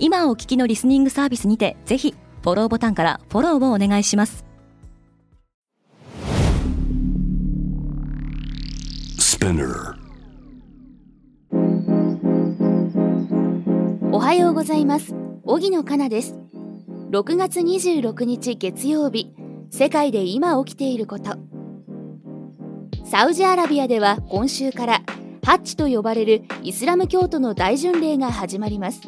今お聞きのリスニングサービスにてぜひフォローボタンからフォローをお願いします。おはようございます。荻野かなです。6月26日月曜日世界で今起きていること。サウジアラビアでは今週からハッチと呼ばれるイスラム教徒の大巡礼が始まります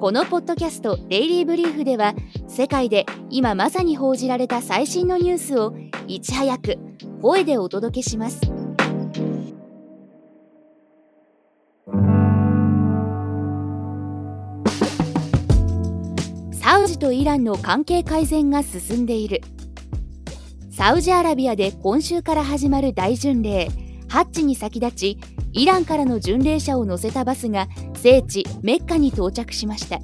このポッドキャスト「デイリー・ブリーフ」では世界で今まさに報じられた最新のニュースをいち早く声でお届けします。サウジとイランの関係改善が進んでいる。サウジアラビアで今週から始まる大巡礼。ハッチに先立ちイランからの巡礼者を乗せたバスが聖地メッカに到着しました。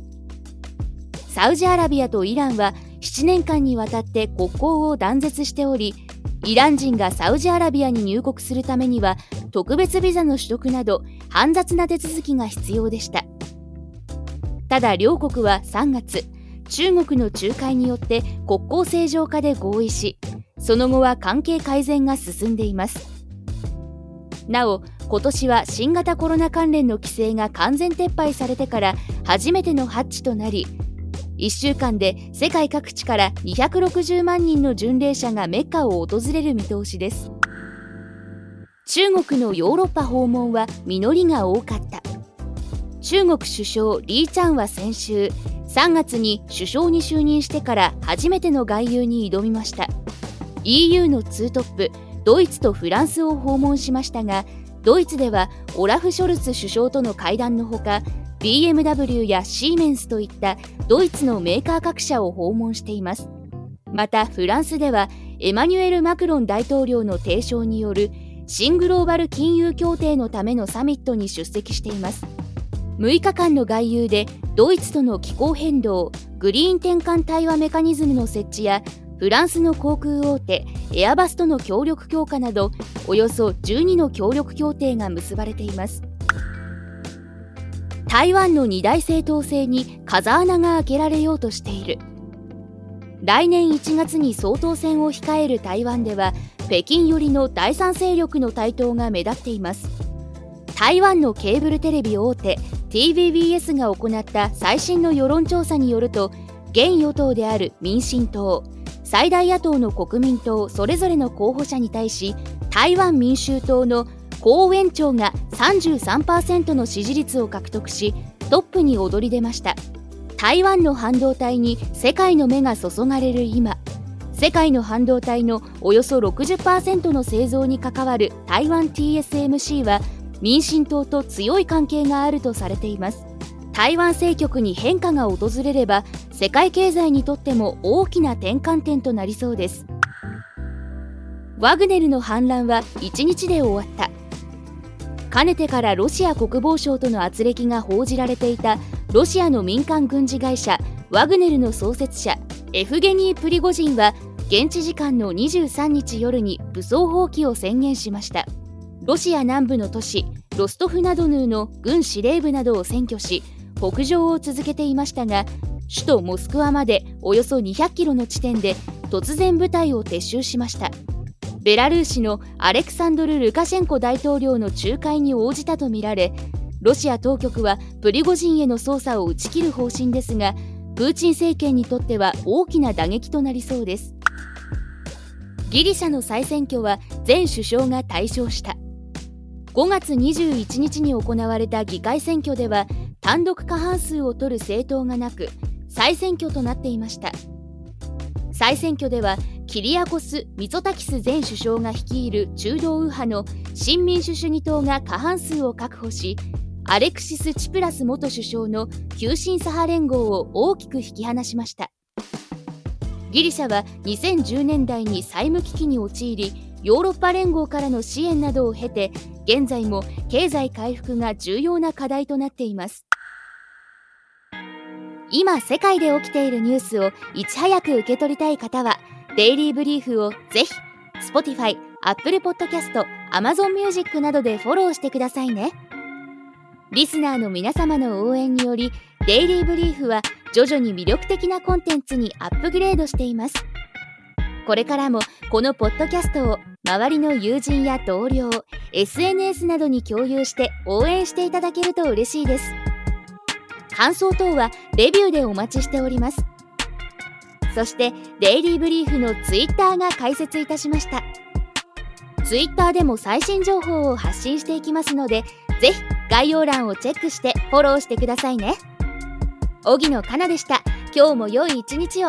サウジアラビアとイランは7年間にわたって国交を断絶しておりイラン人がサウジアラビアに入国するためには特別ビザの取得など煩雑な手続きが必要でした。ただ両国は3月中国の仲介によって国交正常化で合意しその後は関係改善が進んでいます。なお今年は新型コロナ関連の規制が完全撤廃されてから初めてのハッチとなり1週間で世界各地から260万人の巡礼者がメッカを訪れる見通しです。中国のヨーロッパ訪問は実りが多かった。中国首相リー・チャンは先週3月に首相に就任してから初めての外遊に挑みました。EU のツートップドイツとフランスを訪問しましたがドイツではオラフ・ショルツ首相との会談のほか BMW やシーメンスといったドイツのメーカー各社を訪問しています。またフランスではエマニュエル・マクロン大統領の提唱による新グローバル金融協定のためのサミットに出席しています。6日間の外遊でドイツとの気候変動グリーン転換対話メカニズムの設置やフランスの航空大手エアバスとの協力強化などおよそ12の協力協定が結ばれています。台湾の二大政党制に風穴が開けられようとしている。来年1月に総統選を控える台湾では北京寄りの第三勢力の台頭が目立っています。台湾のケーブルテレビ大手 TVBS が行った最新の世論調査によると現与党である民進党最大野党の国民党それぞれの候補者に対し台湾民衆党の江園長が33%の支持率を獲得しトップに躍り出ました。台湾の半導体に世界の目が注がれる今世界の半導体のおよそ60%の製造に関わる台湾 TSMC は民進党と強い関係があるとされています。台湾政局に変化が訪れれば世界経済にとっても大きな転換点となりそうです。ワグネルの反乱は1日で終わった。かねてからロシア国防省との圧力が報じられていたロシアの民間軍事会社ワグネルの創設者エフゲニー・プリゴジンは現地時間の23日夜に武装蜂起を宣言しました。ロシア南部の都市ロストフナドヌーの軍司令部などを占拠し北上を続けていましたが首都モスクワまでおよそ200キロの地点で突然部隊を撤収しました。ベラルーシのアレクサンドル・ルカシェンコ大統領の仲介に応じたとみられロシア当局はプリゴジンへの捜査を打ち切る方針ですがプーチン政権にとっては大きな打撃となりそうです。ギリシャの再選挙は前首相が大勝した。5月21日に行われた議会選挙では単独過半数を取る政党がなく再選挙となっていました。再選挙ではキリアコス・ミツォタキス前首相が率いる中道右派の新民主主義党が過半数を確保しアレクシス・チプラス元首相の急進左派連合を大きく引き離しました。ギリシャは2010年代に債務危機に陥りヨーロッパ連合からの支援などを経て現在も経済回復が重要な課題となっています。今世界で起きているニュースをいち早く受け取りたい方はデイリーブリーフをぜひ Spotify、Apple Podcast、Amazon Music などでフォローしてくださいね。リスナーの皆様の応援によりデイリーブリーフは徐々に魅力的なコンテンツにアップグレードしています。これからもこのポッドキャストを周りの友人や同僚 SNS などに共有して応援していただけると嬉しいです。感想等はレビューでお待ちしております。そしてデイリーブリーフのツイッターが開設いたしました。ツイッターでも最新情報を発信していきますのでぜひ概要欄をチェックしてフォローしてくださいね。荻野かなでした。今日も良い一日を。